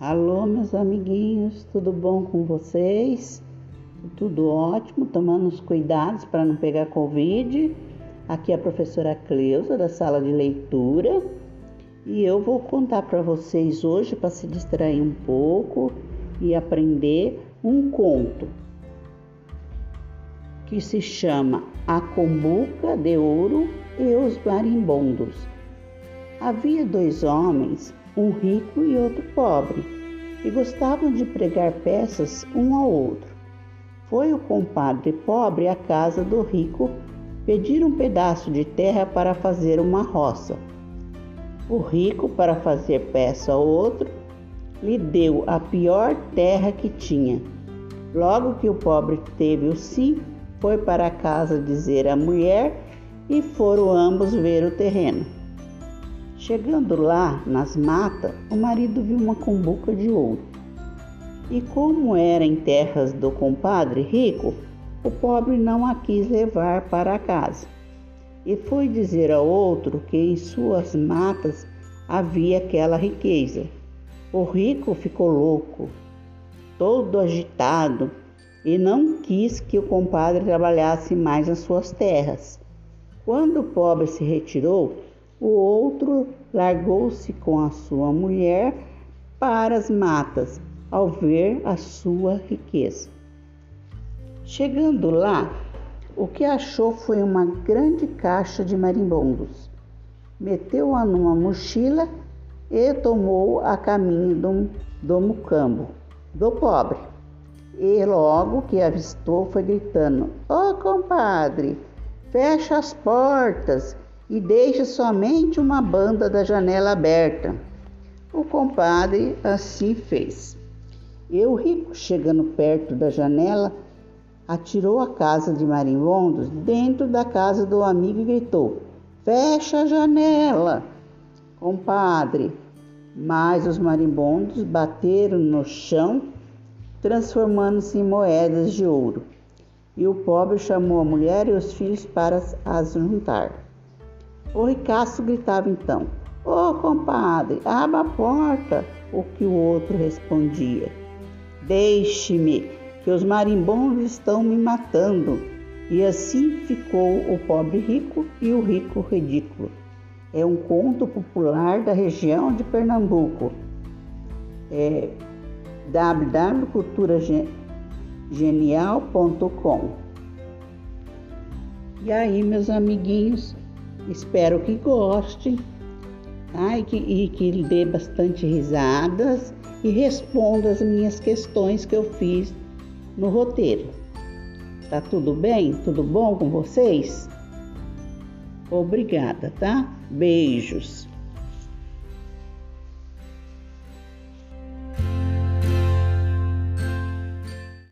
Alô, meus amiguinhos, tudo bom com vocês? Tudo ótimo, tomando os cuidados para não pegar Covid. Aqui é a professora Cleusa, da sala de leitura, e eu vou contar para vocês hoje, para se distrair um pouco e aprender, um conto que se chama A Combuca de Ouro e os Marimbondos. Havia dois homens um rico e outro pobre, e gostavam de pregar peças um ao outro. Foi o compadre pobre à casa do rico pedir um pedaço de terra para fazer uma roça. O rico, para fazer peça ao outro, lhe deu a pior terra que tinha. Logo que o pobre teve o sim, foi para casa dizer à mulher e foram ambos ver o terreno. Chegando lá, nas matas, o marido viu uma cumbuca de ouro. E como era em terras do compadre rico, o pobre não a quis levar para casa. E foi dizer ao outro que em suas matas havia aquela riqueza. O rico ficou louco, todo agitado, e não quis que o compadre trabalhasse mais nas suas terras. Quando o pobre se retirou, o outro largou-se com a sua mulher para as matas, ao ver a sua riqueza. Chegando lá, o que achou foi uma grande caixa de marimbondos. Meteu-a numa mochila e tomou a caminho do, do mucambo, do pobre. E logo que avistou, foi gritando: Ô oh, compadre, fecha as portas e deixa somente uma banda da janela aberta. O compadre assim fez. E o rico, chegando perto da janela, atirou a casa de marimbondos dentro da casa do amigo e gritou: Fecha a janela, compadre. Mas os marimbondos bateram no chão, transformando-se em moedas de ouro. E o pobre chamou a mulher e os filhos para as juntar. O ricaço gritava então: Ô oh, compadre, abra a porta. O que o outro respondia: Deixe-me, que os marimbondos estão me matando. E assim ficou o pobre rico e o rico ridículo. É um conto popular da região de Pernambuco. É www.culturagenial.com. E aí, meus amiguinhos, Espero que gostem tá? e, que, e que dê bastante risadas e responda as minhas questões que eu fiz no roteiro. Tá tudo bem? Tudo bom com vocês? Obrigada, tá? Beijos.